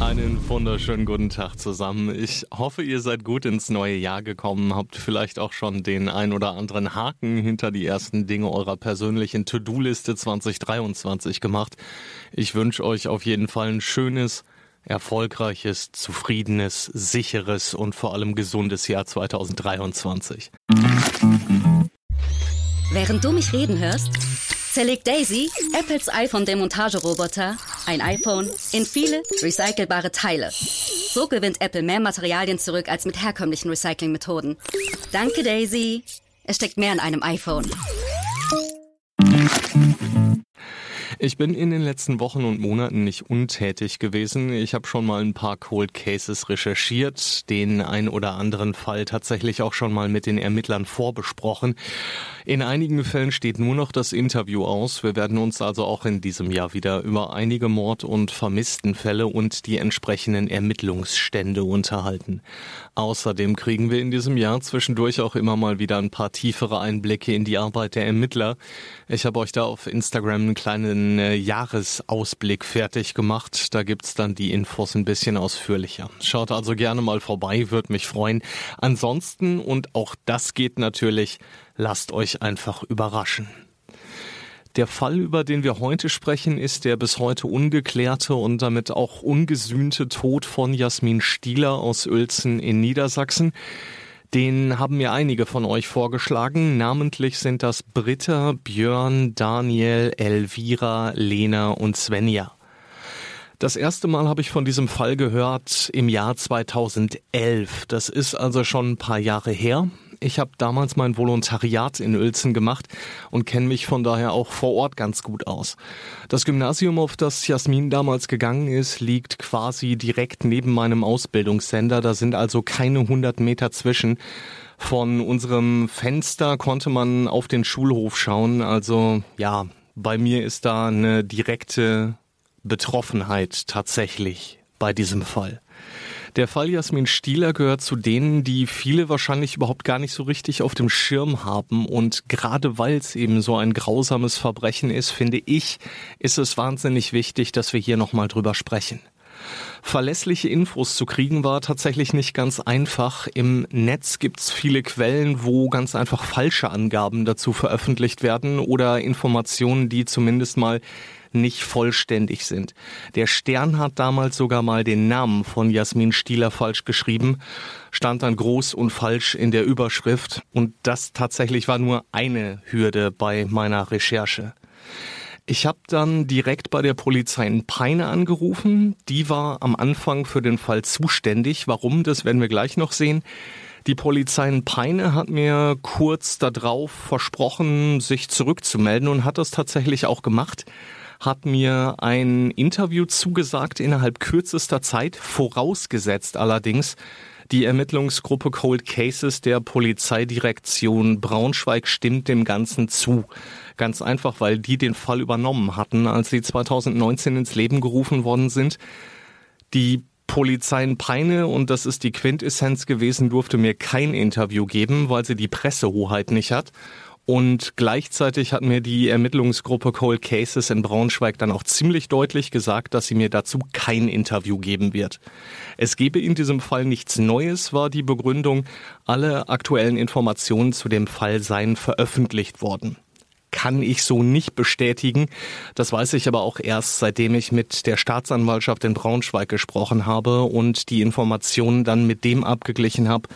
Einen wunderschönen guten Tag zusammen. Ich hoffe, ihr seid gut ins neue Jahr gekommen, habt vielleicht auch schon den ein oder anderen Haken hinter die ersten Dinge eurer persönlichen To-Do-Liste 2023 gemacht. Ich wünsche euch auf jeden Fall ein schönes, erfolgreiches, zufriedenes, sicheres und vor allem gesundes Jahr 2023. Während du mich reden hörst, zerlegt Daisy, Apples iPhone-Demontageroboter, ein iPhone in viele recycelbare Teile. So gewinnt Apple mehr Materialien zurück als mit herkömmlichen Recyclingmethoden. Danke, Daisy. Es steckt mehr in einem iPhone. Ich bin in den letzten Wochen und Monaten nicht untätig gewesen. Ich habe schon mal ein paar Cold Cases recherchiert, den ein oder anderen Fall tatsächlich auch schon mal mit den Ermittlern vorbesprochen. In einigen Fällen steht nur noch das Interview aus. Wir werden uns also auch in diesem Jahr wieder über einige Mord- und Vermisstenfälle und die entsprechenden Ermittlungsstände unterhalten. Außerdem kriegen wir in diesem Jahr zwischendurch auch immer mal wieder ein paar tiefere Einblicke in die Arbeit der Ermittler. Ich habe euch da auf Instagram einen kleinen äh, Jahresausblick fertig gemacht. Da gibt's dann die Infos ein bisschen ausführlicher. Schaut also gerne mal vorbei, würde mich freuen. Ansonsten, und auch das geht natürlich, lasst euch einfach überraschen. Der Fall, über den wir heute sprechen, ist der bis heute ungeklärte und damit auch ungesühnte Tod von Jasmin Stieler aus Uelzen in Niedersachsen. Den haben mir einige von euch vorgeschlagen. Namentlich sind das Britta, Björn, Daniel, Elvira, Lena und Svenja. Das erste Mal habe ich von diesem Fall gehört im Jahr 2011. Das ist also schon ein paar Jahre her. Ich habe damals mein Volontariat in Uelzen gemacht und kenne mich von daher auch vor Ort ganz gut aus. Das Gymnasium, auf das Jasmin damals gegangen ist, liegt quasi direkt neben meinem Ausbildungssender. Da sind also keine 100 Meter zwischen. Von unserem Fenster konnte man auf den Schulhof schauen. Also ja, bei mir ist da eine direkte Betroffenheit tatsächlich bei diesem Fall. Der Fall Jasmin Stieler gehört zu denen, die viele wahrscheinlich überhaupt gar nicht so richtig auf dem Schirm haben. Und gerade weil es eben so ein grausames Verbrechen ist, finde ich, ist es wahnsinnig wichtig, dass wir hier nochmal drüber sprechen. Verlässliche Infos zu kriegen war tatsächlich nicht ganz einfach. Im Netz gibt's viele Quellen, wo ganz einfach falsche Angaben dazu veröffentlicht werden oder Informationen, die zumindest mal nicht vollständig sind. Der Stern hat damals sogar mal den Namen von Jasmin Stieler falsch geschrieben, stand dann groß und falsch in der Überschrift und das tatsächlich war nur eine Hürde bei meiner Recherche. Ich habe dann direkt bei der Polizei in Peine angerufen. Die war am Anfang für den Fall zuständig. Warum, das werden wir gleich noch sehen. Die Polizei in Peine hat mir kurz darauf versprochen, sich zurückzumelden und hat das tatsächlich auch gemacht hat mir ein Interview zugesagt innerhalb kürzester Zeit, vorausgesetzt allerdings, die Ermittlungsgruppe Cold Cases der Polizeidirektion Braunschweig stimmt dem Ganzen zu. Ganz einfach, weil die den Fall übernommen hatten, als sie 2019 ins Leben gerufen worden sind. Die Polizei in Peine, und das ist die Quintessenz gewesen, durfte mir kein Interview geben, weil sie die Pressehoheit nicht hat. Und gleichzeitig hat mir die Ermittlungsgruppe Cold Cases in Braunschweig dann auch ziemlich deutlich gesagt, dass sie mir dazu kein Interview geben wird. Es gebe in diesem Fall nichts Neues, war die Begründung. Alle aktuellen Informationen zu dem Fall seien veröffentlicht worden kann ich so nicht bestätigen. Das weiß ich aber auch erst, seitdem ich mit der Staatsanwaltschaft in Braunschweig gesprochen habe und die Informationen dann mit dem abgeglichen habe,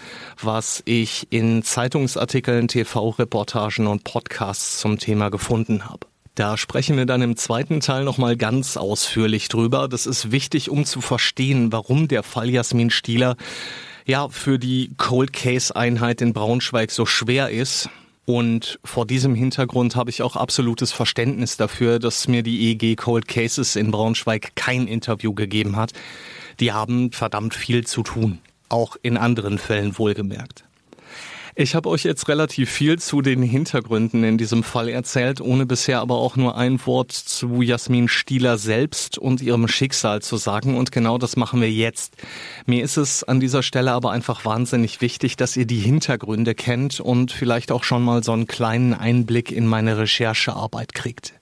was ich in Zeitungsartikeln, TV-Reportagen und Podcasts zum Thema gefunden habe. Da sprechen wir dann im zweiten Teil nochmal ganz ausführlich drüber. Das ist wichtig, um zu verstehen, warum der Fall Jasmin Stieler ja für die Cold Case Einheit in Braunschweig so schwer ist. Und vor diesem Hintergrund habe ich auch absolutes Verständnis dafür, dass mir die EG Cold Cases in Braunschweig kein Interview gegeben hat. Die haben verdammt viel zu tun. Auch in anderen Fällen wohlgemerkt. Ich habe euch jetzt relativ viel zu den Hintergründen in diesem Fall erzählt, ohne bisher aber auch nur ein Wort zu Jasmin Stieler selbst und ihrem Schicksal zu sagen. Und genau das machen wir jetzt. Mir ist es an dieser Stelle aber einfach wahnsinnig wichtig, dass ihr die Hintergründe kennt und vielleicht auch schon mal so einen kleinen Einblick in meine Recherchearbeit kriegt.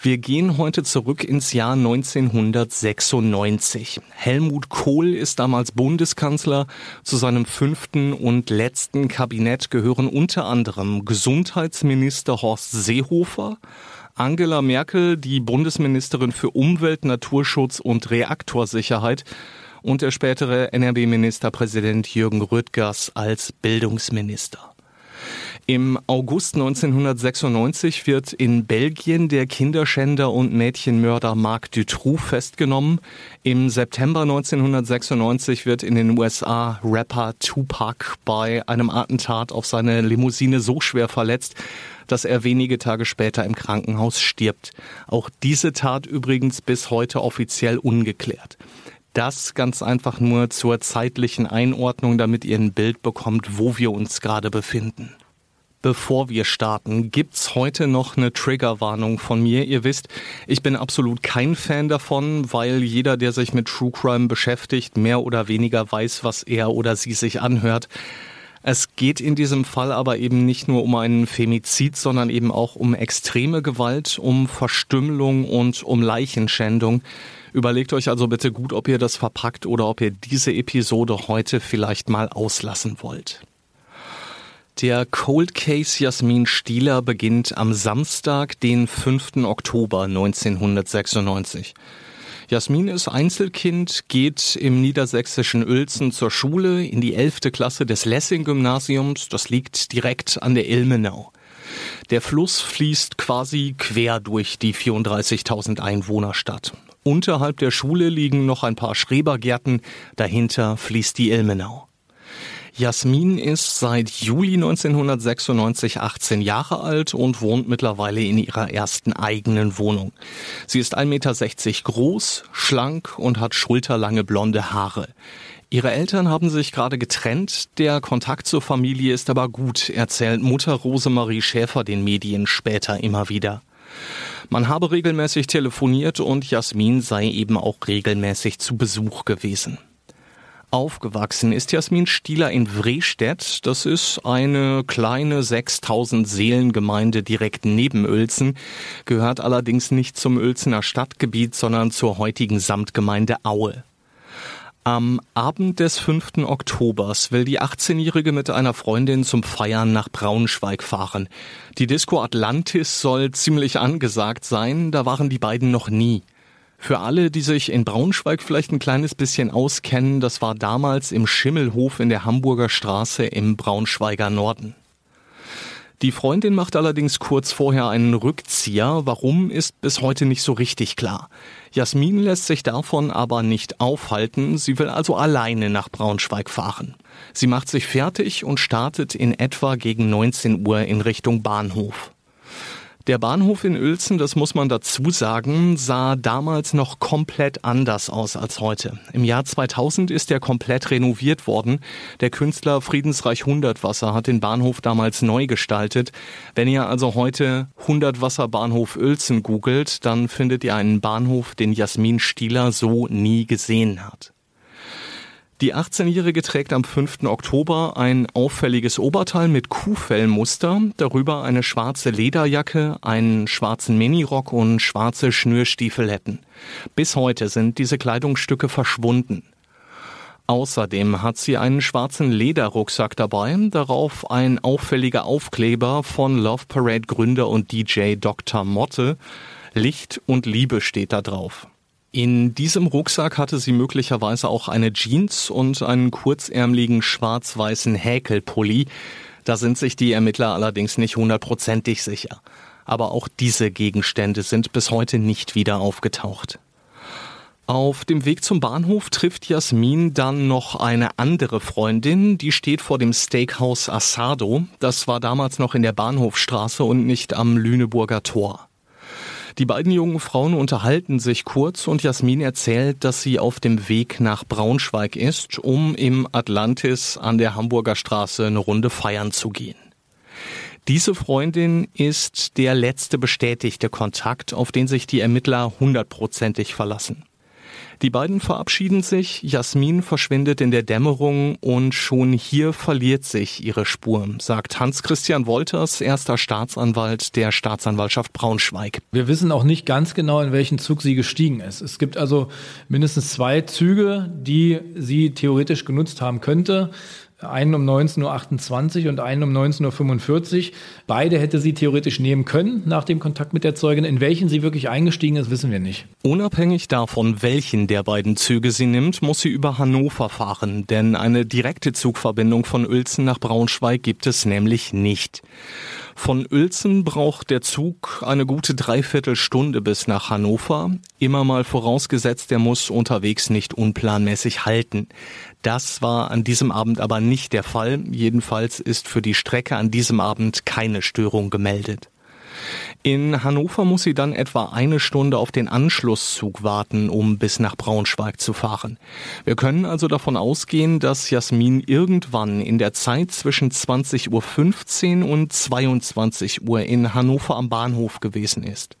Wir gehen heute zurück ins Jahr 1996. Helmut Kohl ist damals Bundeskanzler. Zu seinem fünften und letzten Kabinett gehören unter anderem Gesundheitsminister Horst Seehofer, Angela Merkel, die Bundesministerin für Umwelt, Naturschutz und Reaktorsicherheit und der spätere NRW-Ministerpräsident Jürgen Rüttgers als Bildungsminister. Im August 1996 wird in Belgien der Kinderschänder und Mädchenmörder Marc Dutroux festgenommen. Im September 1996 wird in den USA Rapper Tupac bei einem Attentat auf seine Limousine so schwer verletzt, dass er wenige Tage später im Krankenhaus stirbt. Auch diese Tat übrigens bis heute offiziell ungeklärt. Das ganz einfach nur zur zeitlichen Einordnung, damit ihr ein Bild bekommt, wo wir uns gerade befinden. Bevor wir starten, gibt's heute noch eine Triggerwarnung von mir. Ihr wisst, ich bin absolut kein Fan davon, weil jeder, der sich mit True Crime beschäftigt, mehr oder weniger weiß, was er oder sie sich anhört. Es geht in diesem Fall aber eben nicht nur um einen Femizid, sondern eben auch um extreme Gewalt, um Verstümmelung und um Leichenschändung. Überlegt euch also bitte gut, ob ihr das verpackt oder ob ihr diese Episode heute vielleicht mal auslassen wollt. Der Cold Case Jasmin Stieler beginnt am Samstag, den 5. Oktober 1996. Jasmin ist Einzelkind, geht im niedersächsischen Uelzen zur Schule in die 11. Klasse des Lessing-Gymnasiums. Das liegt direkt an der Ilmenau. Der Fluss fließt quasi quer durch die 34.000 Einwohnerstadt. Unterhalb der Schule liegen noch ein paar Schrebergärten, dahinter fließt die Ilmenau. Jasmin ist seit Juli 1996 18 Jahre alt und wohnt mittlerweile in ihrer ersten eigenen Wohnung. Sie ist 1,60 Meter groß, schlank und hat schulterlange blonde Haare. Ihre Eltern haben sich gerade getrennt, der Kontakt zur Familie ist aber gut, erzählt Mutter Rosemarie Schäfer den Medien später immer wieder. Man habe regelmäßig telefoniert und Jasmin sei eben auch regelmäßig zu Besuch gewesen. Aufgewachsen ist Jasmin Stieler in Vrestedt. Das ist eine kleine 6000 Seelengemeinde direkt neben Uelzen, gehört allerdings nicht zum Uelzener Stadtgebiet, sondern zur heutigen Samtgemeinde Aue. Am Abend des 5. Oktobers will die 18-Jährige mit einer Freundin zum Feiern nach Braunschweig fahren. Die Disco Atlantis soll ziemlich angesagt sein, da waren die beiden noch nie. Für alle, die sich in Braunschweig vielleicht ein kleines bisschen auskennen, das war damals im Schimmelhof in der Hamburger Straße im Braunschweiger Norden. Die Freundin macht allerdings kurz vorher einen Rückzieher. Warum ist bis heute nicht so richtig klar. Jasmin lässt sich davon aber nicht aufhalten. Sie will also alleine nach Braunschweig fahren. Sie macht sich fertig und startet in etwa gegen 19 Uhr in Richtung Bahnhof. Der Bahnhof in Uelzen, das muss man dazu sagen, sah damals noch komplett anders aus als heute. Im Jahr 2000 ist er komplett renoviert worden. Der Künstler Friedensreich Hundertwasser hat den Bahnhof damals neu gestaltet. Wenn ihr also heute Hundertwasser Bahnhof Uelzen googelt, dann findet ihr einen Bahnhof, den Jasmin Stieler so nie gesehen hat. Die 18-Jährige trägt am 5. Oktober ein auffälliges Oberteil mit Kuhfellmuster, darüber eine schwarze Lederjacke, einen schwarzen Minirock und schwarze Schnürstiefeletten. Bis heute sind diese Kleidungsstücke verschwunden. Außerdem hat sie einen schwarzen Lederrucksack dabei, darauf ein auffälliger Aufkleber von Love Parade Gründer und DJ Dr. Motte. Licht und Liebe steht da drauf. In diesem Rucksack hatte sie möglicherweise auch eine Jeans und einen kurzärmeligen schwarz-weißen Häkelpulli. Da sind sich die Ermittler allerdings nicht hundertprozentig sicher. Aber auch diese Gegenstände sind bis heute nicht wieder aufgetaucht. Auf dem Weg zum Bahnhof trifft Jasmin dann noch eine andere Freundin, die steht vor dem Steakhouse Asado. Das war damals noch in der Bahnhofstraße und nicht am Lüneburger Tor. Die beiden jungen Frauen unterhalten sich kurz und Jasmin erzählt, dass sie auf dem Weg nach Braunschweig ist, um im Atlantis an der Hamburger Straße eine Runde feiern zu gehen. Diese Freundin ist der letzte bestätigte Kontakt, auf den sich die Ermittler hundertprozentig verlassen. Die beiden verabschieden sich, Jasmin verschwindet in der Dämmerung und schon hier verliert sich ihre Spur, sagt Hans-Christian Wolters, erster Staatsanwalt der Staatsanwaltschaft Braunschweig. Wir wissen auch nicht ganz genau, in welchen Zug sie gestiegen ist. Es gibt also mindestens zwei Züge, die sie theoretisch genutzt haben könnte einen um 19.28 Uhr und einen um 19.45 Uhr. Beide hätte sie theoretisch nehmen können nach dem Kontakt mit der Zeugin. In welchen sie wirklich eingestiegen ist, wissen wir nicht. Unabhängig davon, welchen der beiden Züge sie nimmt, muss sie über Hannover fahren, denn eine direkte Zugverbindung von Uelzen nach Braunschweig gibt es nämlich nicht. Von Uelzen braucht der Zug eine gute Dreiviertelstunde bis nach Hannover, immer mal vorausgesetzt, er muss unterwegs nicht unplanmäßig halten. Das war an diesem Abend aber nicht der Fall. Jedenfalls ist für die Strecke an diesem Abend keine Störung gemeldet. In Hannover muss sie dann etwa eine Stunde auf den Anschlusszug warten, um bis nach Braunschweig zu fahren. Wir können also davon ausgehen, dass Jasmin irgendwann in der Zeit zwischen 20.15 Uhr und 22 Uhr in Hannover am Bahnhof gewesen ist.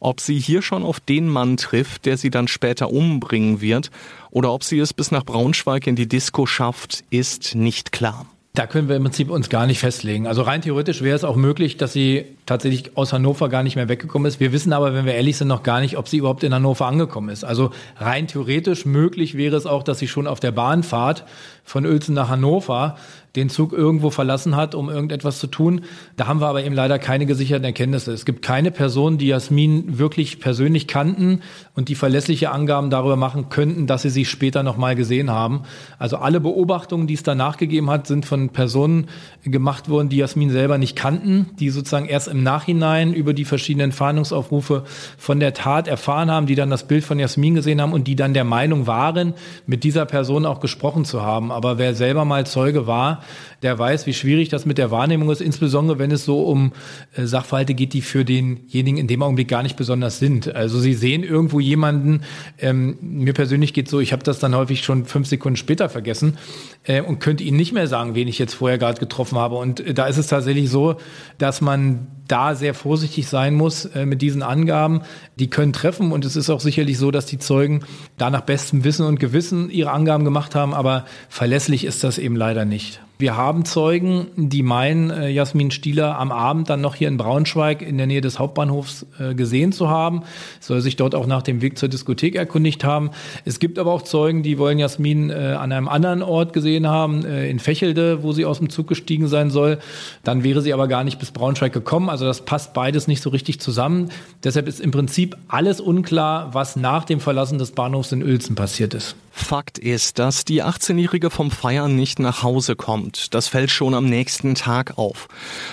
Ob sie hier schon auf den Mann trifft, der sie dann später umbringen wird, oder ob sie es bis nach Braunschweig in die Disco schafft, ist nicht klar. Da können wir im Prinzip uns gar nicht festlegen. Also rein theoretisch wäre es auch möglich, dass sie tatsächlich aus Hannover gar nicht mehr weggekommen ist. Wir wissen aber, wenn wir ehrlich sind, noch gar nicht, ob sie überhaupt in Hannover angekommen ist. Also rein theoretisch möglich wäre es auch, dass sie schon auf der Bahnfahrt von Uelzen nach Hannover den Zug irgendwo verlassen hat, um irgendetwas zu tun. Da haben wir aber eben leider keine gesicherten Erkenntnisse. Es gibt keine Personen, die Jasmin wirklich persönlich kannten und die verlässliche Angaben darüber machen könnten, dass sie sie später nochmal gesehen haben. Also alle Beobachtungen, die es danach gegeben hat, sind von Personen gemacht worden, die Jasmin selber nicht kannten, die sozusagen erst im Nachhinein über die verschiedenen Fahndungsaufrufe von der Tat erfahren haben, die dann das Bild von Jasmin gesehen haben und die dann der Meinung waren, mit dieser Person auch gesprochen zu haben. Aber wer selber mal Zeuge war, der weiß, wie schwierig das mit der Wahrnehmung ist, insbesondere wenn es so um äh, Sachverhalte geht, die für denjenigen in dem Augenblick gar nicht besonders sind. Also sie sehen irgendwo jemanden, ähm, mir persönlich geht so, ich habe das dann häufig schon fünf Sekunden später vergessen äh, und könnte Ihnen nicht mehr sagen, wen ich jetzt vorher gerade getroffen habe. Und äh, da ist es tatsächlich so, dass man da sehr vorsichtig sein muss äh, mit diesen Angaben. Die können treffen und es ist auch sicherlich so, dass die Zeugen da nach bestem Wissen und Gewissen ihre Angaben gemacht haben, aber verlässlich ist das eben leider nicht. Wir haben Zeugen, die meinen, äh, Jasmin Stieler am Abend dann noch hier in Braunschweig in der Nähe des Hauptbahnhofs äh, gesehen zu haben, soll sich dort auch nach dem Weg zur Diskothek erkundigt haben. Es gibt aber auch Zeugen, die wollen Jasmin äh, an einem anderen Ort gesehen haben, in Fächelde, wo sie aus dem Zug gestiegen sein soll. Dann wäre sie aber gar nicht bis Braunschweig gekommen. Also das passt beides nicht so richtig zusammen. Deshalb ist im Prinzip alles unklar, was nach dem Verlassen des Bahnhofs in Uelzen passiert ist. Fakt ist, dass die 18-Jährige vom Feiern nicht nach Hause kommt. Das fällt schon am nächsten Tag auf.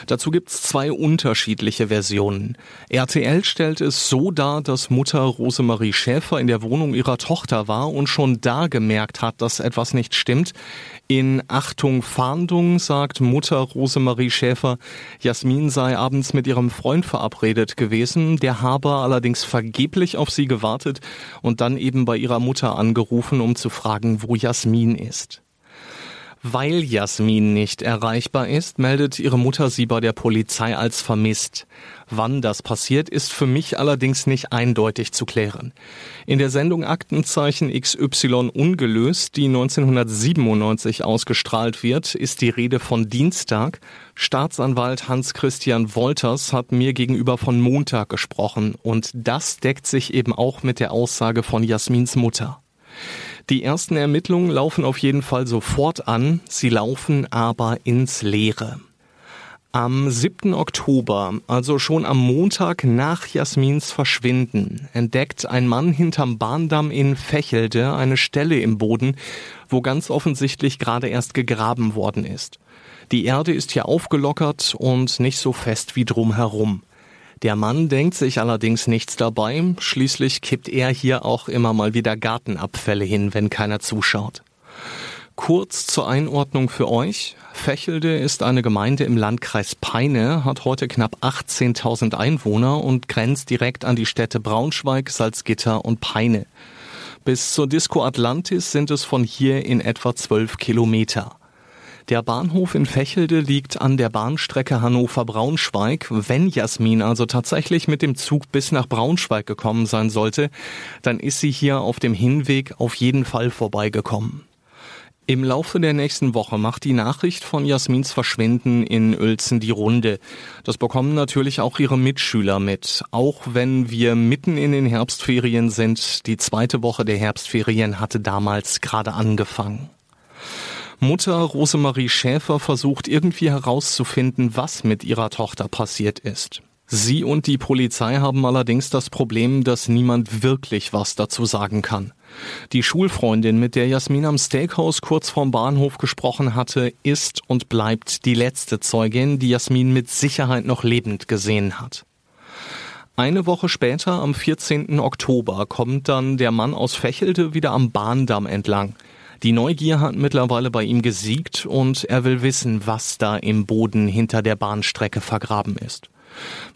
Dazu gibt's zwei unterschiedliche Versionen. RTL stellt es so dar, dass Mutter Rosemarie Schäfer in der Wohnung ihrer Tochter war und schon da gemerkt hat, dass etwas nicht stimmt. In Achtung Fahndung sagt Mutter Rosemarie Schäfer, Jasmin sei abends mit ihrem Freund verabredet gewesen, der habe allerdings vergeblich auf sie gewartet und dann eben bei ihrer Mutter angerufen, um zu fragen, wo Jasmin ist. Weil Jasmin nicht erreichbar ist, meldet ihre Mutter sie bei der Polizei als vermisst. Wann das passiert, ist für mich allerdings nicht eindeutig zu klären. In der Sendung Aktenzeichen XY ungelöst, die 1997 ausgestrahlt wird, ist die Rede von Dienstag. Staatsanwalt Hans-Christian Wolters hat mir gegenüber von Montag gesprochen und das deckt sich eben auch mit der Aussage von Jasmins Mutter. Die ersten Ermittlungen laufen auf jeden Fall sofort an, sie laufen aber ins Leere. Am 7. Oktober, also schon am Montag nach Jasmins Verschwinden, entdeckt ein Mann hinterm Bahndamm in Fächelde eine Stelle im Boden, wo ganz offensichtlich gerade erst gegraben worden ist. Die Erde ist hier aufgelockert und nicht so fest wie drumherum. Der Mann denkt sich allerdings nichts dabei, schließlich kippt er hier auch immer mal wieder Gartenabfälle hin, wenn keiner zuschaut. Kurz zur Einordnung für euch. Fächelde ist eine Gemeinde im Landkreis Peine, hat heute knapp 18.000 Einwohner und grenzt direkt an die Städte Braunschweig, Salzgitter und Peine. Bis zur Disco Atlantis sind es von hier in etwa 12 Kilometer. Der Bahnhof in Fächelde liegt an der Bahnstrecke Hannover-Braunschweig. Wenn Jasmin also tatsächlich mit dem Zug bis nach Braunschweig gekommen sein sollte, dann ist sie hier auf dem Hinweg auf jeden Fall vorbeigekommen. Im Laufe der nächsten Woche macht die Nachricht von Jasmins Verschwinden in Uelzen die Runde. Das bekommen natürlich auch ihre Mitschüler mit. Auch wenn wir mitten in den Herbstferien sind, die zweite Woche der Herbstferien hatte damals gerade angefangen. Mutter Rosemarie Schäfer versucht irgendwie herauszufinden, was mit ihrer Tochter passiert ist. Sie und die Polizei haben allerdings das Problem, dass niemand wirklich was dazu sagen kann. Die Schulfreundin, mit der Jasmin am Steakhouse kurz vorm Bahnhof gesprochen hatte, ist und bleibt die letzte Zeugin, die Jasmin mit Sicherheit noch lebend gesehen hat. Eine Woche später, am 14. Oktober, kommt dann der Mann aus Fächelte wieder am Bahndamm entlang. Die Neugier hat mittlerweile bei ihm gesiegt und er will wissen, was da im Boden hinter der Bahnstrecke vergraben ist.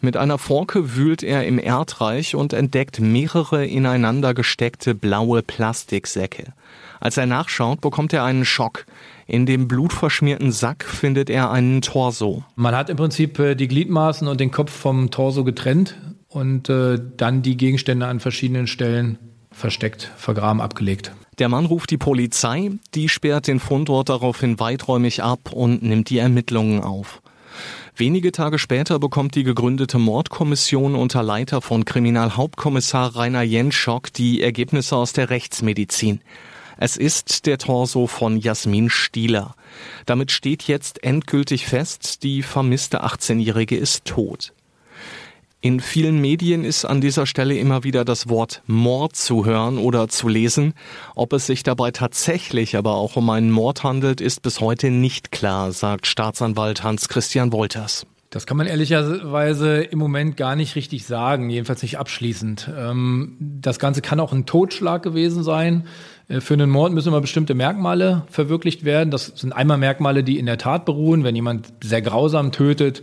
Mit einer Forke wühlt er im Erdreich und entdeckt mehrere ineinander gesteckte blaue Plastiksäcke. Als er nachschaut, bekommt er einen Schock. In dem blutverschmierten Sack findet er einen Torso. Man hat im Prinzip äh, die Gliedmaßen und den Kopf vom Torso getrennt und äh, dann die Gegenstände an verschiedenen Stellen versteckt, vergraben, abgelegt. Der Mann ruft die Polizei, die sperrt den Fundort daraufhin weiträumig ab und nimmt die Ermittlungen auf. Wenige Tage später bekommt die gegründete Mordkommission unter Leiter von Kriminalhauptkommissar Rainer Jenschock die Ergebnisse aus der Rechtsmedizin. Es ist der Torso von Jasmin Stieler. Damit steht jetzt endgültig fest, die vermisste 18-Jährige ist tot. In vielen Medien ist an dieser Stelle immer wieder das Wort Mord zu hören oder zu lesen. Ob es sich dabei tatsächlich aber auch um einen Mord handelt, ist bis heute nicht klar, sagt Staatsanwalt Hans-Christian Wolters. Das kann man ehrlicherweise im Moment gar nicht richtig sagen, jedenfalls nicht abschließend. Ähm, das Ganze kann auch ein Totschlag gewesen sein. Äh, für einen Mord müssen immer bestimmte Merkmale verwirklicht werden. Das sind einmal Merkmale, die in der Tat beruhen, wenn jemand sehr grausam tötet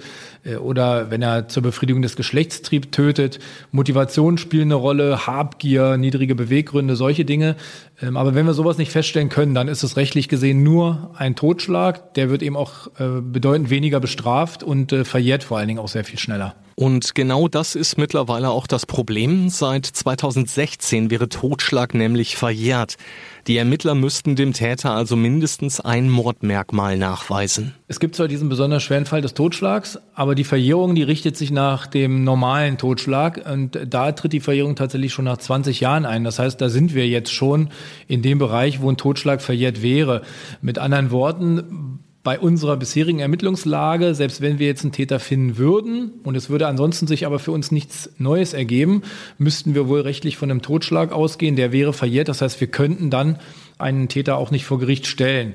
oder wenn er zur Befriedigung des Geschlechtstriebs tötet. Motivation spielen eine Rolle, Habgier, niedrige Beweggründe, solche Dinge. Ähm, aber wenn wir sowas nicht feststellen können, dann ist es rechtlich gesehen nur ein Totschlag. Der wird eben auch äh, bedeutend weniger bestraft und verjährt vor allen Dingen auch sehr viel schneller. Und genau das ist mittlerweile auch das Problem. Seit 2016 wäre Totschlag nämlich verjährt. Die Ermittler müssten dem Täter also mindestens ein Mordmerkmal nachweisen. Es gibt zwar diesen besonders schweren Fall des Totschlags, aber die Verjährung, die richtet sich nach dem normalen Totschlag und da tritt die Verjährung tatsächlich schon nach 20 Jahren ein. Das heißt, da sind wir jetzt schon in dem Bereich, wo ein Totschlag verjährt wäre. Mit anderen Worten, bei unserer bisherigen Ermittlungslage, selbst wenn wir jetzt einen Täter finden würden und es würde ansonsten sich aber für uns nichts Neues ergeben, müssten wir wohl rechtlich von einem Totschlag ausgehen, der wäre verjährt. Das heißt, wir könnten dann einen Täter auch nicht vor Gericht stellen.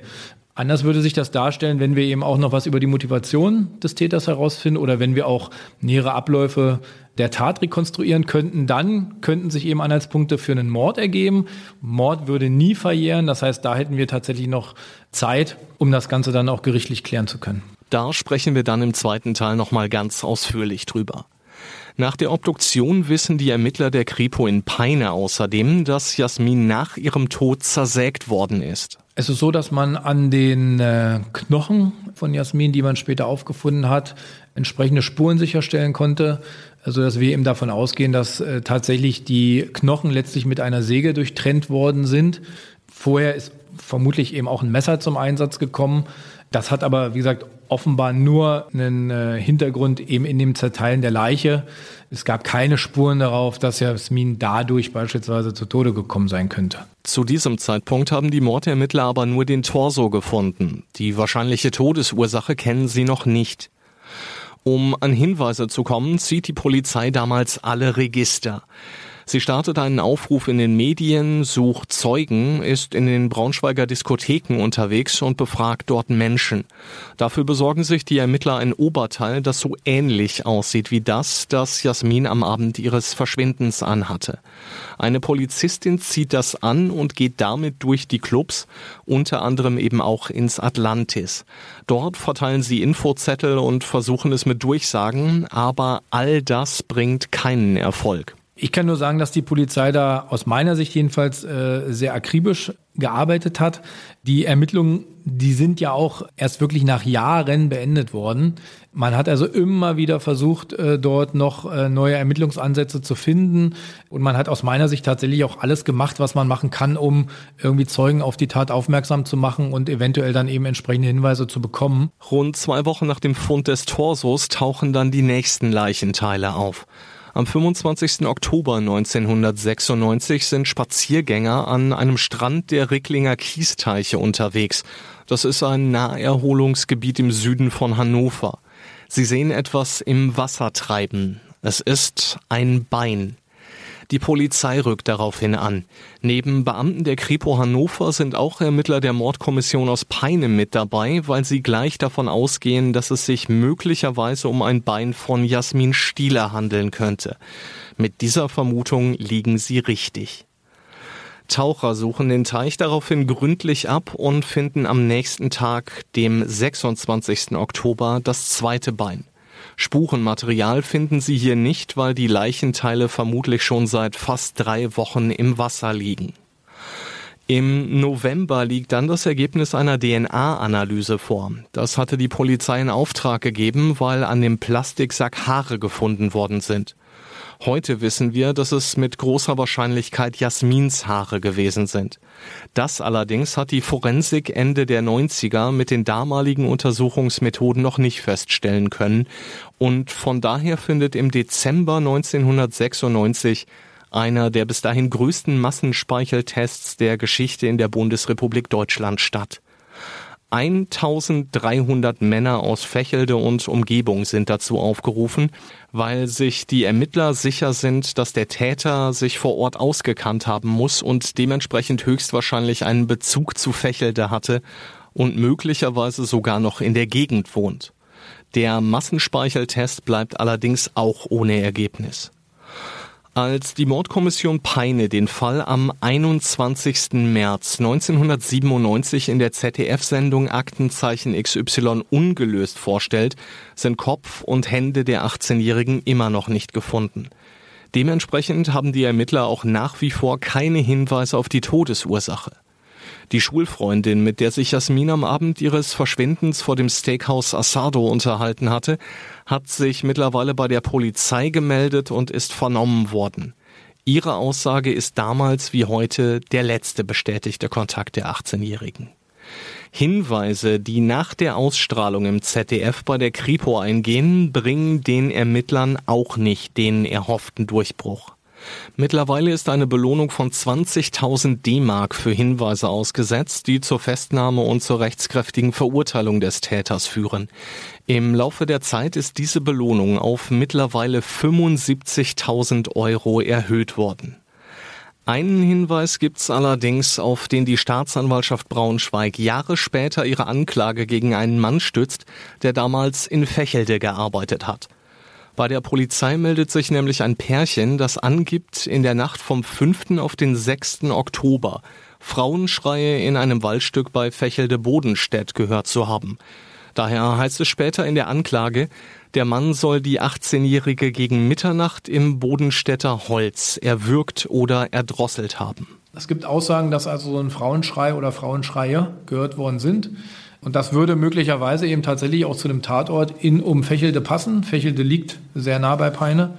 Anders würde sich das darstellen, wenn wir eben auch noch was über die Motivation des Täters herausfinden oder wenn wir auch nähere Abläufe der Tat rekonstruieren könnten, dann könnten sich eben Anhaltspunkte für einen Mord ergeben. Mord würde nie verjähren, das heißt, da hätten wir tatsächlich noch Zeit, um das Ganze dann auch gerichtlich klären zu können. Da sprechen wir dann im zweiten Teil nochmal ganz ausführlich drüber. Nach der Obduktion wissen die Ermittler der Kripo in Peine außerdem, dass Jasmin nach ihrem Tod zersägt worden ist. Es ist so, dass man an den äh, Knochen von Jasmin, die man später aufgefunden hat, entsprechende Spuren sicherstellen konnte. Also dass wir eben davon ausgehen, dass äh, tatsächlich die Knochen letztlich mit einer Säge durchtrennt worden sind. Vorher ist vermutlich eben auch ein Messer zum Einsatz gekommen. Das hat aber, wie gesagt, offenbar nur einen äh, Hintergrund eben in dem Zerteilen der Leiche. Es gab keine Spuren darauf, dass Jasmin dadurch beispielsweise zu Tode gekommen sein könnte. Zu diesem Zeitpunkt haben die Mordermittler aber nur den Torso gefunden. Die wahrscheinliche Todesursache kennen sie noch nicht. Um an Hinweise zu kommen, zieht die Polizei damals alle Register. Sie startet einen Aufruf in den Medien, sucht Zeugen, ist in den Braunschweiger Diskotheken unterwegs und befragt dort Menschen. Dafür besorgen sich die Ermittler ein Oberteil, das so ähnlich aussieht wie das, das Jasmin am Abend ihres Verschwindens anhatte. Eine Polizistin zieht das an und geht damit durch die Clubs, unter anderem eben auch ins Atlantis. Dort verteilen sie Infozettel und versuchen es mit Durchsagen, aber all das bringt keinen Erfolg. Ich kann nur sagen, dass die Polizei da aus meiner Sicht jedenfalls äh, sehr akribisch gearbeitet hat. Die Ermittlungen, die sind ja auch erst wirklich nach Jahren beendet worden. Man hat also immer wieder versucht, äh, dort noch äh, neue Ermittlungsansätze zu finden. Und man hat aus meiner Sicht tatsächlich auch alles gemacht, was man machen kann, um irgendwie Zeugen auf die Tat aufmerksam zu machen und eventuell dann eben entsprechende Hinweise zu bekommen. Rund zwei Wochen nach dem Fund des Torsos tauchen dann die nächsten Leichenteile auf. Am 25. Oktober 1996 sind Spaziergänger an einem Strand der Ricklinger Kiesteiche unterwegs. Das ist ein Naherholungsgebiet im Süden von Hannover. Sie sehen etwas im Wasser treiben. Es ist ein Bein. Die Polizei rückt daraufhin an. Neben Beamten der Kripo Hannover sind auch Ermittler der Mordkommission aus Peine mit dabei, weil sie gleich davon ausgehen, dass es sich möglicherweise um ein Bein von Jasmin Stieler handeln könnte. Mit dieser Vermutung liegen sie richtig. Taucher suchen den Teich daraufhin gründlich ab und finden am nächsten Tag, dem 26. Oktober, das zweite Bein. Spurenmaterial finden sie hier nicht, weil die Leichenteile vermutlich schon seit fast drei Wochen im Wasser liegen. Im November liegt dann das Ergebnis einer DNA-Analyse vor. Das hatte die Polizei in Auftrag gegeben, weil an dem Plastiksack Haare gefunden worden sind. Heute wissen wir, dass es mit großer Wahrscheinlichkeit Jasmins Haare gewesen sind. Das allerdings hat die Forensik Ende der 90er mit den damaligen Untersuchungsmethoden noch nicht feststellen können und von daher findet im Dezember 1996 einer der bis dahin größten Massenspeicheltests der Geschichte in der Bundesrepublik Deutschland statt. 1300 Männer aus Fächelde und Umgebung sind dazu aufgerufen, weil sich die Ermittler sicher sind, dass der Täter sich vor Ort ausgekannt haben muss und dementsprechend höchstwahrscheinlich einen Bezug zu Fächelde hatte und möglicherweise sogar noch in der Gegend wohnt. Der Massenspeicheltest bleibt allerdings auch ohne Ergebnis. Als die Mordkommission Peine den Fall am 21. März 1997 in der ZDF-Sendung Aktenzeichen XY ungelöst vorstellt, sind Kopf und Hände der 18-Jährigen immer noch nicht gefunden. Dementsprechend haben die Ermittler auch nach wie vor keine Hinweise auf die Todesursache. Die Schulfreundin, mit der sich Jasmin am Abend ihres Verschwindens vor dem Steakhouse Asado unterhalten hatte, hat sich mittlerweile bei der Polizei gemeldet und ist vernommen worden. Ihre Aussage ist damals wie heute der letzte bestätigte Kontakt der 18-Jährigen. Hinweise, die nach der Ausstrahlung im ZDF bei der Kripo eingehen, bringen den Ermittlern auch nicht den erhofften Durchbruch. Mittlerweile ist eine Belohnung von 20.000 D-Mark für Hinweise ausgesetzt, die zur Festnahme und zur rechtskräftigen Verurteilung des Täters führen. Im Laufe der Zeit ist diese Belohnung auf mittlerweile 75.000 Euro erhöht worden. Einen Hinweis gibt's allerdings, auf den die Staatsanwaltschaft Braunschweig Jahre später ihre Anklage gegen einen Mann stützt, der damals in Fächelde gearbeitet hat. Bei der Polizei meldet sich nämlich ein Pärchen, das angibt, in der Nacht vom 5. auf den 6. Oktober Frauenschreie in einem Waldstück bei Fächelde Bodenstedt gehört zu haben. Daher heißt es später in der Anklage, der Mann soll die 18-Jährige gegen Mitternacht im Bodenstädter Holz erwürgt oder erdrosselt haben. Es gibt Aussagen, dass also so ein Frauenschrei oder Frauenschreie gehört worden sind. Und das würde möglicherweise eben tatsächlich auch zu dem Tatort in um Fächelde passen. Fächelde liegt sehr nah bei Peine.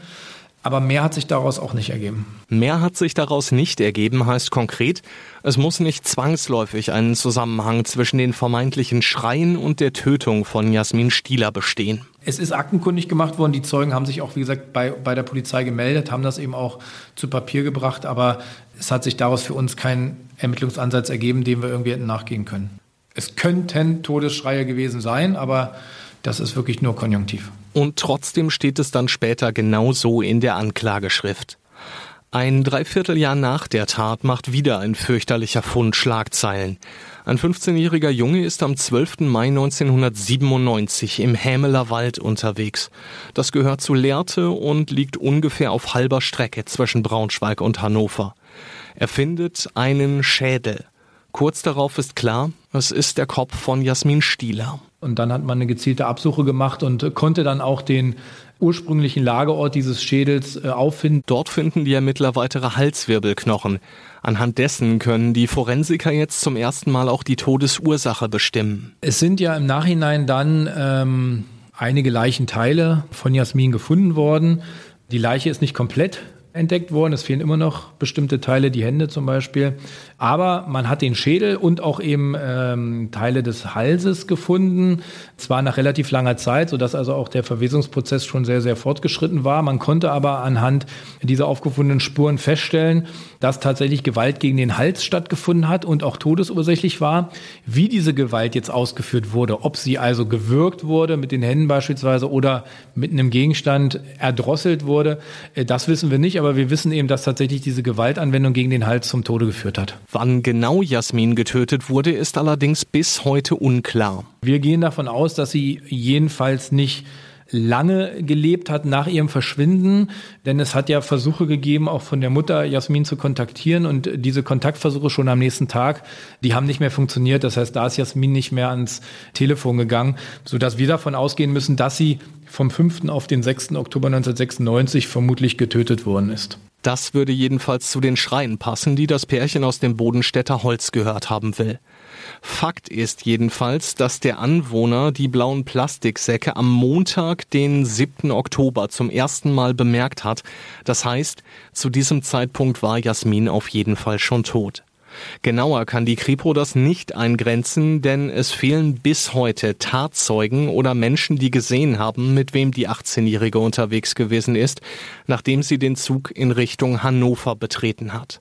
Aber mehr hat sich daraus auch nicht ergeben. Mehr hat sich daraus nicht ergeben, heißt konkret, es muss nicht zwangsläufig einen Zusammenhang zwischen den vermeintlichen Schreien und der Tötung von Jasmin Stieler bestehen. Es ist aktenkundig gemacht worden. Die Zeugen haben sich auch, wie gesagt, bei, bei der Polizei gemeldet, haben das eben auch zu Papier gebracht. Aber es hat sich daraus für uns kein Ermittlungsansatz ergeben, dem wir irgendwie hätten nachgehen können. Es könnten Todesschreie gewesen sein, aber das ist wirklich nur konjunktiv. Und trotzdem steht es dann später genau so in der Anklageschrift. Ein Dreivierteljahr nach der Tat macht wieder ein fürchterlicher Fund Schlagzeilen. Ein 15-jähriger Junge ist am 12. Mai 1997 im Hämeler Wald unterwegs. Das gehört zu Lehrte und liegt ungefähr auf halber Strecke zwischen Braunschweig und Hannover. Er findet einen Schädel. Kurz darauf ist klar, es ist der Kopf von Jasmin Stieler. Und dann hat man eine gezielte Absuche gemacht und konnte dann auch den ursprünglichen Lagerort dieses Schädels äh, auffinden. Dort finden die Ermittler weitere Halswirbelknochen. Anhand dessen können die Forensiker jetzt zum ersten Mal auch die Todesursache bestimmen. Es sind ja im Nachhinein dann ähm, einige Leichenteile von Jasmin gefunden worden. Die Leiche ist nicht komplett entdeckt worden. Es fehlen immer noch bestimmte Teile, die Hände zum Beispiel. Aber man hat den Schädel und auch eben ähm, Teile des Halses gefunden. Zwar nach relativ langer Zeit, sodass also auch der Verwesungsprozess schon sehr, sehr fortgeschritten war. Man konnte aber anhand dieser aufgefundenen Spuren feststellen, dass tatsächlich Gewalt gegen den Hals stattgefunden hat und auch todesursächlich war. Wie diese Gewalt jetzt ausgeführt wurde, ob sie also gewürgt wurde mit den Händen beispielsweise oder mit einem Gegenstand erdrosselt wurde, äh, das wissen wir nicht aber wir wissen eben, dass tatsächlich diese Gewaltanwendung gegen den Hals zum Tode geführt hat. Wann genau Jasmin getötet wurde, ist allerdings bis heute unklar. Wir gehen davon aus, dass sie jedenfalls nicht lange gelebt hat nach ihrem Verschwinden, denn es hat ja Versuche gegeben, auch von der Mutter Jasmin zu kontaktieren und diese Kontaktversuche schon am nächsten Tag, die haben nicht mehr funktioniert. Das heißt, da ist Jasmin nicht mehr ans Telefon gegangen, sodass wir davon ausgehen müssen, dass sie vom 5. auf den 6. Oktober 1996 vermutlich getötet worden ist. Das würde jedenfalls zu den Schreien passen, die das Pärchen aus dem Bodenstädter Holz gehört haben will. Fakt ist jedenfalls, dass der Anwohner die blauen Plastiksäcke am Montag, den 7. Oktober, zum ersten Mal bemerkt hat. Das heißt, zu diesem Zeitpunkt war Jasmin auf jeden Fall schon tot. Genauer kann die Kripo das nicht eingrenzen, denn es fehlen bis heute Tatzeugen oder Menschen, die gesehen haben, mit wem die 18-Jährige unterwegs gewesen ist, nachdem sie den Zug in Richtung Hannover betreten hat.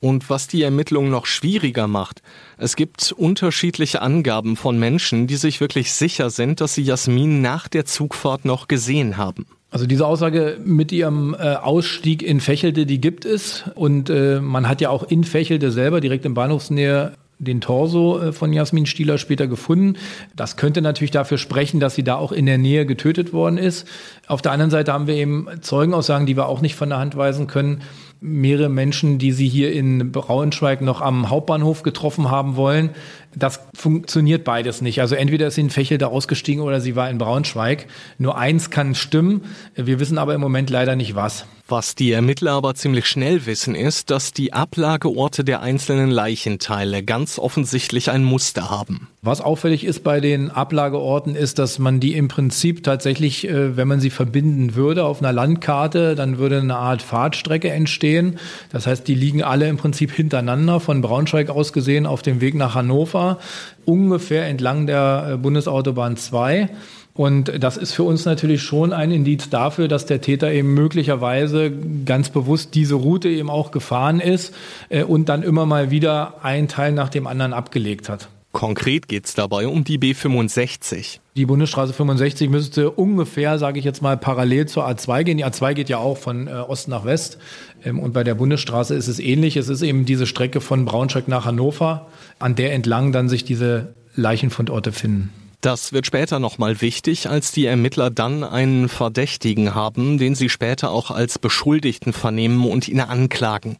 Und was die Ermittlung noch schwieriger macht, es gibt unterschiedliche Angaben von Menschen, die sich wirklich sicher sind, dass sie Jasmin nach der Zugfahrt noch gesehen haben. Also diese Aussage mit ihrem äh, Ausstieg in Fächelde, die gibt es. Und äh, man hat ja auch in Fächelde selber, direkt in Bahnhofsnähe, den Torso äh, von Jasmin Stieler später gefunden. Das könnte natürlich dafür sprechen, dass sie da auch in der Nähe getötet worden ist. Auf der anderen Seite haben wir eben Zeugenaussagen, die wir auch nicht von der Hand weisen können. Mehrere Menschen, die sie hier in Braunschweig noch am Hauptbahnhof getroffen haben wollen, das funktioniert beides nicht. Also entweder ist sie in Fächelde ausgestiegen oder sie war in Braunschweig. Nur eins kann stimmen. Wir wissen aber im Moment leider nicht was. Was die Ermittler aber ziemlich schnell wissen, ist, dass die Ablageorte der einzelnen Leichenteile ganz offensichtlich ein Muster haben. Was auffällig ist bei den Ablageorten ist, dass man die im Prinzip tatsächlich, äh, wenn man sie verbinden würde auf einer Landkarte, dann würde eine Art Fahrtstrecke entstehen. Das heißt, die liegen alle im Prinzip hintereinander von Braunschweig aus gesehen auf dem Weg nach Hannover, ungefähr entlang der äh, Bundesautobahn 2. Und das ist für uns natürlich schon ein Indiz dafür, dass der Täter eben möglicherweise ganz bewusst diese Route eben auch gefahren ist äh, und dann immer mal wieder einen Teil nach dem anderen abgelegt hat. Konkret geht es dabei um die B65. Die Bundesstraße 65 müsste ungefähr, sage ich jetzt mal, parallel zur A2 gehen. Die A2 geht ja auch von äh, Ost nach West. Ähm, und bei der Bundesstraße ist es ähnlich. Es ist eben diese Strecke von Braunschweig nach Hannover, an der entlang dann sich diese Leichenfundorte finden. Das wird später nochmal wichtig, als die Ermittler dann einen Verdächtigen haben, den sie später auch als Beschuldigten vernehmen und ihn anklagen.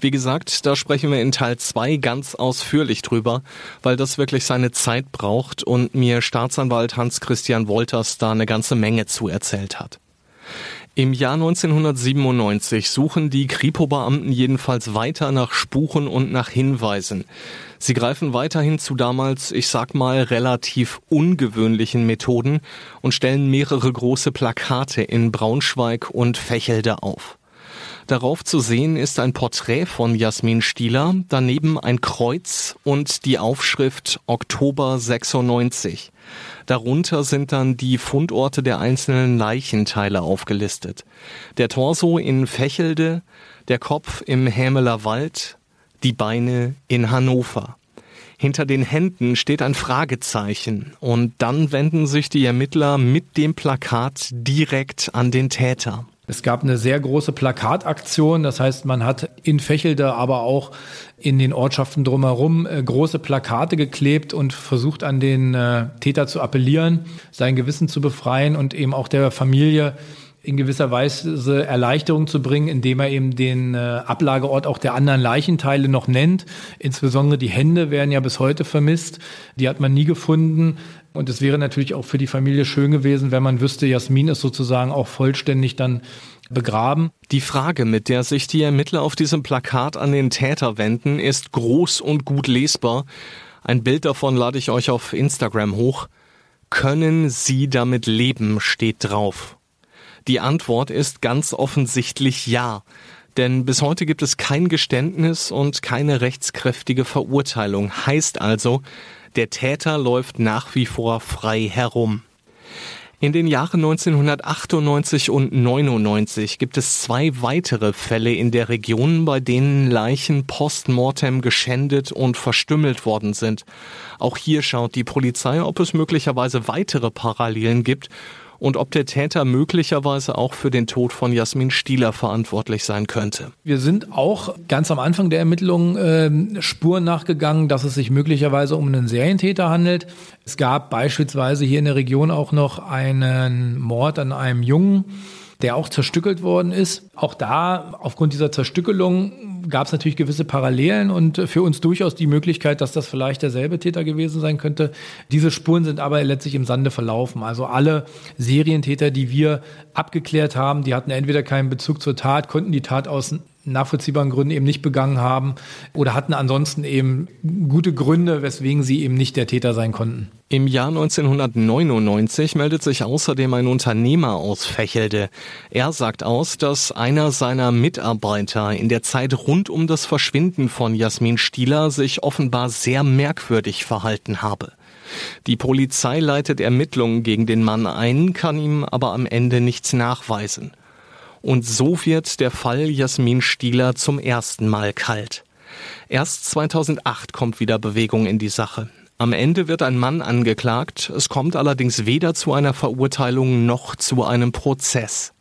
Wie gesagt, da sprechen wir in Teil 2 ganz ausführlich drüber, weil das wirklich seine Zeit braucht und mir Staatsanwalt Hans-Christian Wolters da eine ganze Menge zu erzählt hat. Im Jahr 1997 suchen die Kripo-Beamten jedenfalls weiter nach Spuren und nach Hinweisen. Sie greifen weiterhin zu damals, ich sag mal, relativ ungewöhnlichen Methoden und stellen mehrere große Plakate in Braunschweig und Fächelde auf. Darauf zu sehen ist ein Porträt von Jasmin Stieler, daneben ein Kreuz und die Aufschrift Oktober 96. Darunter sind dann die Fundorte der einzelnen Leichenteile aufgelistet. Der Torso in Fächelde, der Kopf im Hämeler Wald, die Beine in Hannover. Hinter den Händen steht ein Fragezeichen und dann wenden sich die Ermittler mit dem Plakat direkt an den Täter. Es gab eine sehr große Plakataktion. Das heißt, man hat in Fächelde, aber auch in den Ortschaften drumherum äh, große Plakate geklebt und versucht an den äh, Täter zu appellieren, sein Gewissen zu befreien und eben auch der Familie in gewisser Weise Erleichterung zu bringen, indem er eben den äh, Ablageort auch der anderen Leichenteile noch nennt. Insbesondere die Hände werden ja bis heute vermisst. Die hat man nie gefunden. Und es wäre natürlich auch für die Familie schön gewesen, wenn man wüsste, Jasmin ist sozusagen auch vollständig dann begraben. Die Frage, mit der sich die Ermittler auf diesem Plakat an den Täter wenden, ist groß und gut lesbar. Ein Bild davon lade ich euch auf Instagram hoch. Können Sie damit leben, steht drauf. Die Antwort ist ganz offensichtlich ja. Denn bis heute gibt es kein Geständnis und keine rechtskräftige Verurteilung. Heißt also, der Täter läuft nach wie vor frei herum. In den Jahren 1998 und 99 gibt es zwei weitere Fälle in der Region, bei denen Leichen postmortem geschändet und verstümmelt worden sind. Auch hier schaut die Polizei, ob es möglicherweise weitere Parallelen gibt und ob der Täter möglicherweise auch für den Tod von Jasmin Stieler verantwortlich sein könnte. Wir sind auch ganz am Anfang der Ermittlungen äh, Spuren nachgegangen, dass es sich möglicherweise um einen Serientäter handelt. Es gab beispielsweise hier in der Region auch noch einen Mord an einem Jungen, der auch zerstückelt worden ist. Auch da, aufgrund dieser Zerstückelung, gab es natürlich gewisse Parallelen und für uns durchaus die Möglichkeit, dass das vielleicht derselbe Täter gewesen sein könnte. Diese Spuren sind aber letztlich im Sande verlaufen. Also alle Serientäter, die wir abgeklärt haben, die hatten entweder keinen Bezug zur Tat, konnten die Tat aus nachvollziehbaren Gründen eben nicht begangen haben oder hatten ansonsten eben gute Gründe, weswegen sie eben nicht der Täter sein konnten. Im Jahr 1999 meldet sich außerdem ein Unternehmer aus Fächelde. Er sagt aus, dass einer seiner Mitarbeiter in der Zeit rund um das Verschwinden von Jasmin Stieler sich offenbar sehr merkwürdig verhalten habe. Die Polizei leitet Ermittlungen gegen den Mann ein, kann ihm aber am Ende nichts nachweisen. Und so wird der Fall Jasmin Stieler zum ersten Mal kalt. Erst 2008 kommt wieder Bewegung in die Sache. Am Ende wird ein Mann angeklagt, es kommt allerdings weder zu einer Verurteilung noch zu einem Prozess.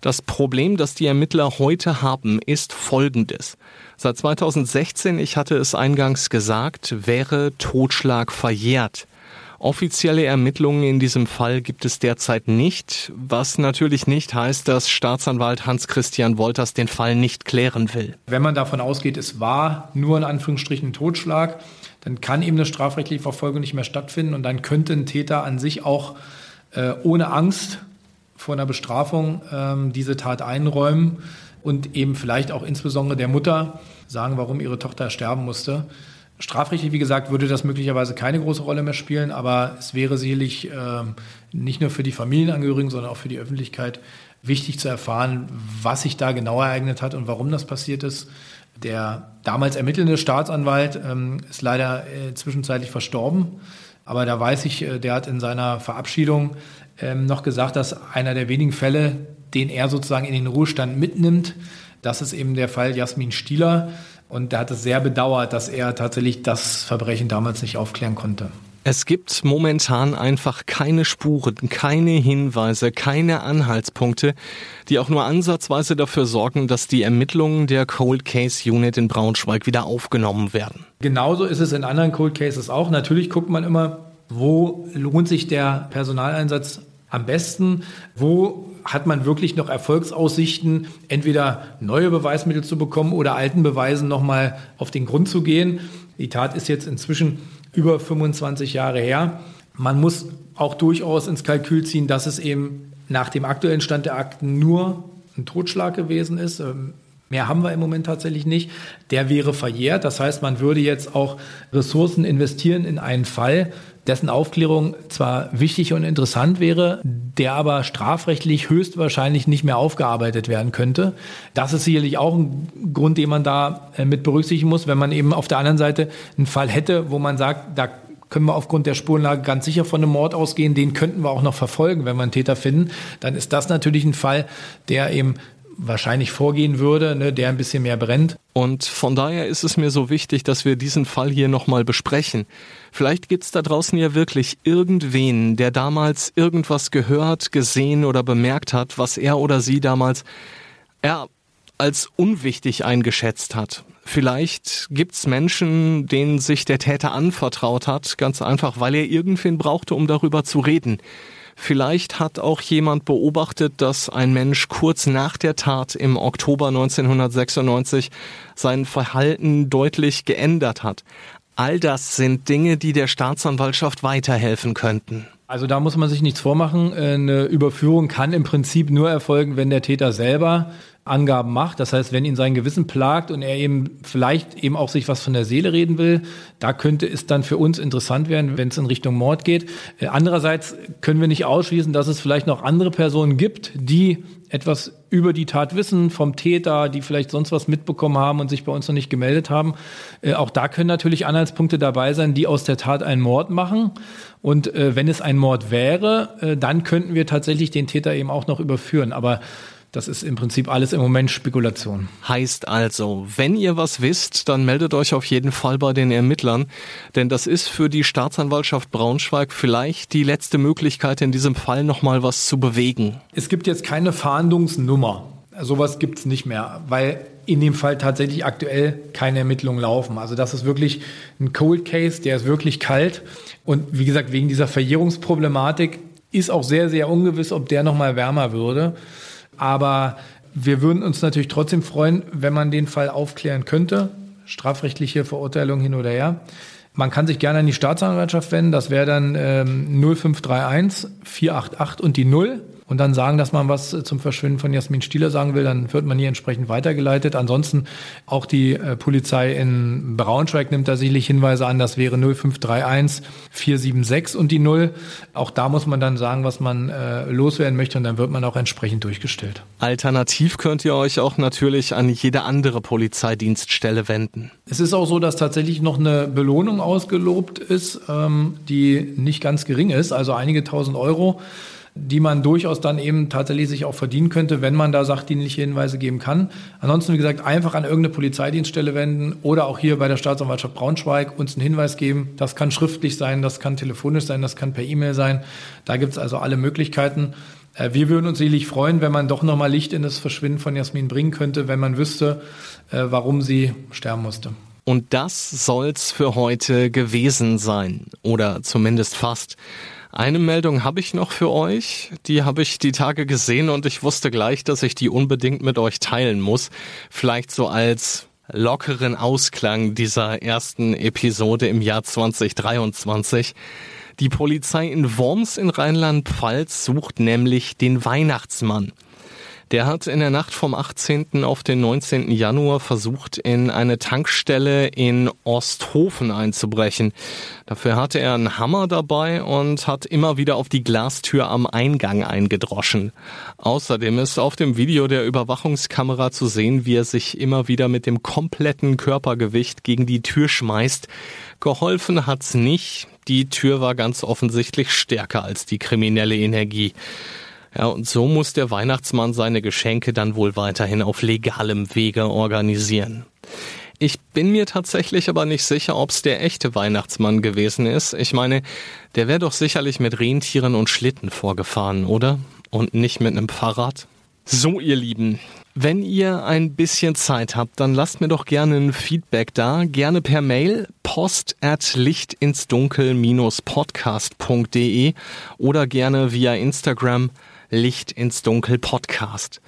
Das Problem, das die Ermittler heute haben, ist folgendes. Seit 2016, ich hatte es eingangs gesagt, wäre Totschlag verjährt. Offizielle Ermittlungen in diesem Fall gibt es derzeit nicht, was natürlich nicht heißt, dass Staatsanwalt Hans-Christian Wolters den Fall nicht klären will. Wenn man davon ausgeht, es war nur in Anführungsstrichen Totschlag, dann kann eben eine strafrechtliche Verfolgung nicht mehr stattfinden und dann könnte ein Täter an sich auch äh, ohne Angst vor einer Bestrafung ähm, diese Tat einräumen und eben vielleicht auch insbesondere der Mutter sagen, warum ihre Tochter sterben musste. Strafrechtlich, wie gesagt, würde das möglicherweise keine große Rolle mehr spielen, aber es wäre sicherlich äh, nicht nur für die Familienangehörigen, sondern auch für die Öffentlichkeit wichtig zu erfahren, was sich da genau ereignet hat und warum das passiert ist. Der damals ermittelnde Staatsanwalt ähm, ist leider äh, zwischenzeitlich verstorben, aber da weiß ich, äh, der hat in seiner Verabschiedung ähm, noch gesagt, dass einer der wenigen Fälle, den er sozusagen in den Ruhestand mitnimmt, das ist eben der Fall Jasmin Stieler. Und er hat es sehr bedauert, dass er tatsächlich das Verbrechen damals nicht aufklären konnte. Es gibt momentan einfach keine Spuren, keine Hinweise, keine Anhaltspunkte, die auch nur ansatzweise dafür sorgen, dass die Ermittlungen der Cold Case Unit in Braunschweig wieder aufgenommen werden. Genauso ist es in anderen Cold Cases auch. Natürlich guckt man immer, wo lohnt sich der Personaleinsatz am besten, wo hat man wirklich noch Erfolgsaussichten, entweder neue Beweismittel zu bekommen oder alten Beweisen nochmal auf den Grund zu gehen. Die Tat ist jetzt inzwischen über 25 Jahre her. Man muss auch durchaus ins Kalkül ziehen, dass es eben nach dem aktuellen Stand der Akten nur ein Totschlag gewesen ist. Ähm, mehr haben wir im Moment tatsächlich nicht. Der wäre verjährt. Das heißt, man würde jetzt auch Ressourcen investieren in einen Fall, dessen Aufklärung zwar wichtig und interessant wäre, der aber strafrechtlich höchstwahrscheinlich nicht mehr aufgearbeitet werden könnte. Das ist sicherlich auch ein Grund, den man da äh, mit berücksichtigen muss, wenn man eben auf der anderen Seite einen Fall hätte, wo man sagt, da können wir aufgrund der Spurenlage ganz sicher von einem Mord ausgehen, den könnten wir auch noch verfolgen, wenn wir einen Täter finden, dann ist das natürlich ein Fall, der eben wahrscheinlich vorgehen würde, ne, der ein bisschen mehr brennt. Und von daher ist es mir so wichtig, dass wir diesen Fall hier nochmal besprechen. Vielleicht gibt's da draußen ja wirklich irgendwen, der damals irgendwas gehört, gesehen oder bemerkt hat, was er oder sie damals ja, als unwichtig eingeschätzt hat. Vielleicht gibt's Menschen, denen sich der Täter anvertraut hat, ganz einfach, weil er irgendwen brauchte, um darüber zu reden. Vielleicht hat auch jemand beobachtet, dass ein Mensch kurz nach der Tat im Oktober 1996 sein Verhalten deutlich geändert hat. All das sind Dinge, die der Staatsanwaltschaft weiterhelfen könnten. Also da muss man sich nichts vormachen. Eine Überführung kann im Prinzip nur erfolgen, wenn der Täter selber Angaben macht. Das heißt, wenn ihn sein Gewissen plagt und er eben vielleicht eben auch sich was von der Seele reden will, da könnte es dann für uns interessant werden, wenn es in Richtung Mord geht. Äh, andererseits können wir nicht ausschließen, dass es vielleicht noch andere Personen gibt, die etwas über die Tat wissen vom Täter, die vielleicht sonst was mitbekommen haben und sich bei uns noch nicht gemeldet haben. Äh, auch da können natürlich Anhaltspunkte dabei sein, die aus der Tat einen Mord machen. Und äh, wenn es ein Mord wäre, äh, dann könnten wir tatsächlich den Täter eben auch noch überführen. Aber das ist im Prinzip alles im Moment Spekulation. Heißt also, wenn ihr was wisst, dann meldet euch auf jeden Fall bei den Ermittlern, denn das ist für die Staatsanwaltschaft Braunschweig vielleicht die letzte Möglichkeit, in diesem Fall nochmal was zu bewegen. Es gibt jetzt keine Fahndungsnummer. Sowas gibt es nicht mehr, weil in dem Fall tatsächlich aktuell keine Ermittlungen laufen. Also das ist wirklich ein Cold Case, der ist wirklich kalt. Und wie gesagt, wegen dieser Verjährungsproblematik ist auch sehr, sehr ungewiss, ob der nochmal wärmer würde. Aber wir würden uns natürlich trotzdem freuen, wenn man den Fall aufklären könnte. Strafrechtliche Verurteilung hin oder her. Man kann sich gerne an die Staatsanwaltschaft wenden. Das wäre dann ähm, 0531 488 und die 0 und dann sagen, dass man was zum Verschwinden von Jasmin Stieler sagen will, dann wird man hier entsprechend weitergeleitet. Ansonsten auch die äh, Polizei in Braunschweig nimmt da sicherlich Hinweise an, das wäre 0531 476 und die 0. Auch da muss man dann sagen, was man äh, loswerden möchte und dann wird man auch entsprechend durchgestellt. Alternativ könnt ihr euch auch natürlich an jede andere Polizeidienststelle wenden. Es ist auch so, dass tatsächlich noch eine Belohnung ausgelobt ist, ähm, die nicht ganz gering ist, also einige tausend Euro die man durchaus dann eben tatsächlich sich auch verdienen könnte, wenn man da sachdienliche Hinweise geben kann. Ansonsten, wie gesagt, einfach an irgendeine Polizeidienststelle wenden oder auch hier bei der Staatsanwaltschaft Braunschweig uns einen Hinweis geben. Das kann schriftlich sein, das kann telefonisch sein, das kann per E-Mail sein. Da gibt es also alle Möglichkeiten. Äh, wir würden uns sicherlich freuen, wenn man doch nochmal Licht in das Verschwinden von Jasmin bringen könnte, wenn man wüsste, äh, warum sie sterben musste. Und das soll's für heute gewesen sein. Oder zumindest fast. Eine Meldung habe ich noch für euch. Die habe ich die Tage gesehen und ich wusste gleich, dass ich die unbedingt mit euch teilen muss. Vielleicht so als lockeren Ausklang dieser ersten Episode im Jahr 2023. Die Polizei in Worms in Rheinland-Pfalz sucht nämlich den Weihnachtsmann. Der hat in der Nacht vom 18. auf den 19. Januar versucht, in eine Tankstelle in Osthofen einzubrechen. Dafür hatte er einen Hammer dabei und hat immer wieder auf die Glastür am Eingang eingedroschen. Außerdem ist auf dem Video der Überwachungskamera zu sehen, wie er sich immer wieder mit dem kompletten Körpergewicht gegen die Tür schmeißt. Geholfen hat's nicht. Die Tür war ganz offensichtlich stärker als die kriminelle Energie. Ja, und so muss der Weihnachtsmann seine Geschenke dann wohl weiterhin auf legalem Wege organisieren. Ich bin mir tatsächlich aber nicht sicher, ob es der echte Weihnachtsmann gewesen ist. Ich meine, der wäre doch sicherlich mit Rentieren und Schlitten vorgefahren, oder? Und nicht mit einem Fahrrad? So, ihr Lieben, wenn ihr ein bisschen Zeit habt, dann lasst mir doch gerne ein Feedback da, gerne per Mail post at lichtinsdunkel-podcast.de oder gerne via Instagram Licht ins Dunkel Podcast.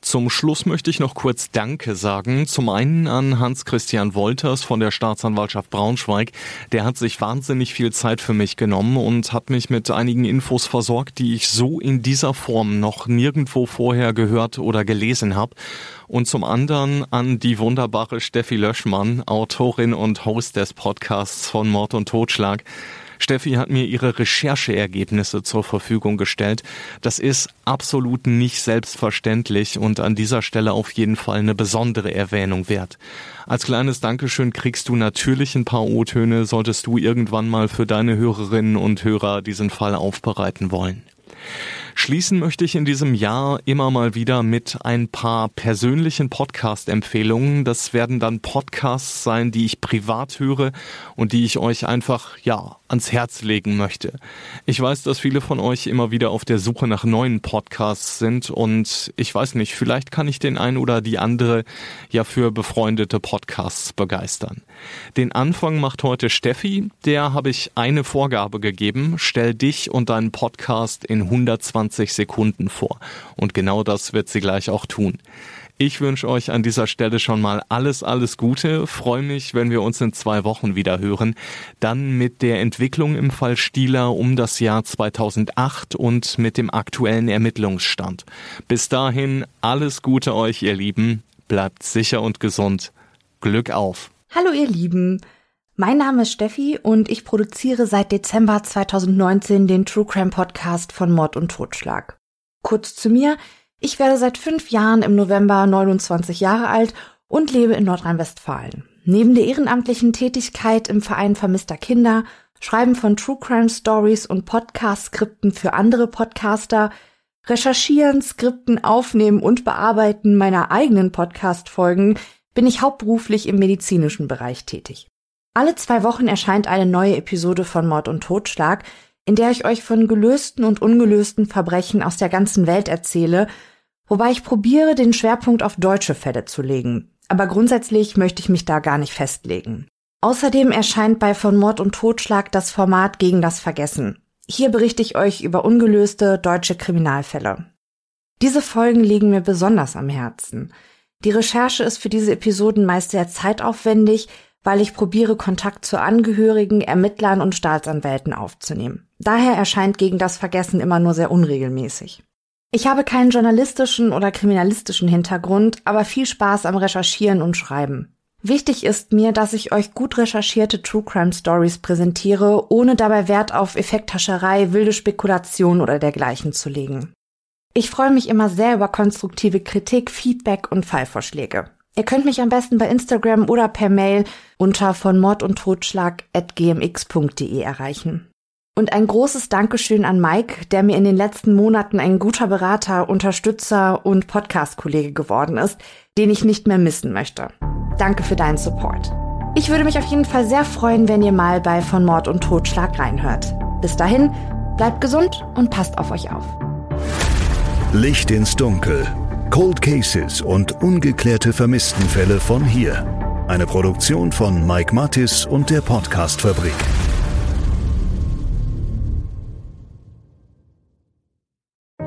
Zum Schluss möchte ich noch kurz Danke sagen. Zum einen an Hans-Christian Wolters von der Staatsanwaltschaft Braunschweig. Der hat sich wahnsinnig viel Zeit für mich genommen und hat mich mit einigen Infos versorgt, die ich so in dieser Form noch nirgendwo vorher gehört oder gelesen habe. Und zum anderen an die wunderbare Steffi Löschmann, Autorin und Host des Podcasts von Mord und Totschlag. Steffi hat mir ihre Rechercheergebnisse zur Verfügung gestellt. Das ist absolut nicht selbstverständlich und an dieser Stelle auf jeden Fall eine besondere Erwähnung wert. Als kleines Dankeschön kriegst du natürlich ein paar O-Töne, solltest du irgendwann mal für deine Hörerinnen und Hörer diesen Fall aufbereiten wollen. Schließen möchte ich in diesem Jahr immer mal wieder mit ein paar persönlichen Podcast-Empfehlungen. Das werden dann Podcasts sein, die ich privat höre und die ich euch einfach, ja, ans Herz legen möchte. Ich weiß, dass viele von euch immer wieder auf der Suche nach neuen Podcasts sind und ich weiß nicht, vielleicht kann ich den ein oder die andere ja für befreundete Podcasts begeistern. Den Anfang macht heute Steffi, der habe ich eine Vorgabe gegeben, stell dich und deinen Podcast in 120 Sekunden vor und genau das wird sie gleich auch tun. Ich wünsche euch an dieser Stelle schon mal alles, alles Gute. Freue mich, wenn wir uns in zwei Wochen wieder hören. Dann mit der Entwicklung im Fall Stieler um das Jahr 2008 und mit dem aktuellen Ermittlungsstand. Bis dahin alles Gute euch, ihr Lieben. Bleibt sicher und gesund. Glück auf. Hallo, ihr Lieben. Mein Name ist Steffi und ich produziere seit Dezember 2019 den True Crime Podcast von Mord und Totschlag. Kurz zu mir. Ich werde seit fünf Jahren im November 29 Jahre alt und lebe in Nordrhein-Westfalen. Neben der ehrenamtlichen Tätigkeit im Verein Vermisster Kinder, Schreiben von True Crime Stories und Podcast-Skripten für andere Podcaster, Recherchieren, Skripten, Aufnehmen und Bearbeiten meiner eigenen Podcast-Folgen bin ich hauptberuflich im medizinischen Bereich tätig. Alle zwei Wochen erscheint eine neue Episode von Mord und Totschlag, in der ich euch von gelösten und ungelösten Verbrechen aus der ganzen Welt erzähle wobei ich probiere, den Schwerpunkt auf deutsche Fälle zu legen. Aber grundsätzlich möchte ich mich da gar nicht festlegen. Außerdem erscheint bei Von Mord und Totschlag das Format gegen das Vergessen. Hier berichte ich euch über ungelöste deutsche Kriminalfälle. Diese Folgen liegen mir besonders am Herzen. Die Recherche ist für diese Episoden meist sehr zeitaufwendig, weil ich probiere, Kontakt zu Angehörigen, Ermittlern und Staatsanwälten aufzunehmen. Daher erscheint gegen das Vergessen immer nur sehr unregelmäßig. Ich habe keinen journalistischen oder kriminalistischen Hintergrund, aber viel Spaß am Recherchieren und Schreiben. Wichtig ist mir, dass ich euch gut recherchierte True Crime Stories präsentiere, ohne dabei Wert auf Effekthascherei, wilde Spekulation oder dergleichen zu legen. Ich freue mich immer sehr über konstruktive Kritik, Feedback und Fallvorschläge. Ihr könnt mich am besten bei Instagram oder per Mail unter von Mord at gmx.de erreichen. Und ein großes Dankeschön an Mike, der mir in den letzten Monaten ein guter Berater, Unterstützer und Podcast-Kollege geworden ist, den ich nicht mehr missen möchte. Danke für deinen Support. Ich würde mich auf jeden Fall sehr freuen, wenn ihr mal bei Von Mord und Totschlag reinhört. Bis dahin, bleibt gesund und passt auf euch auf. Licht ins Dunkel. Cold Cases und ungeklärte Vermisstenfälle von hier. Eine Produktion von Mike Mattis und der Podcastfabrik.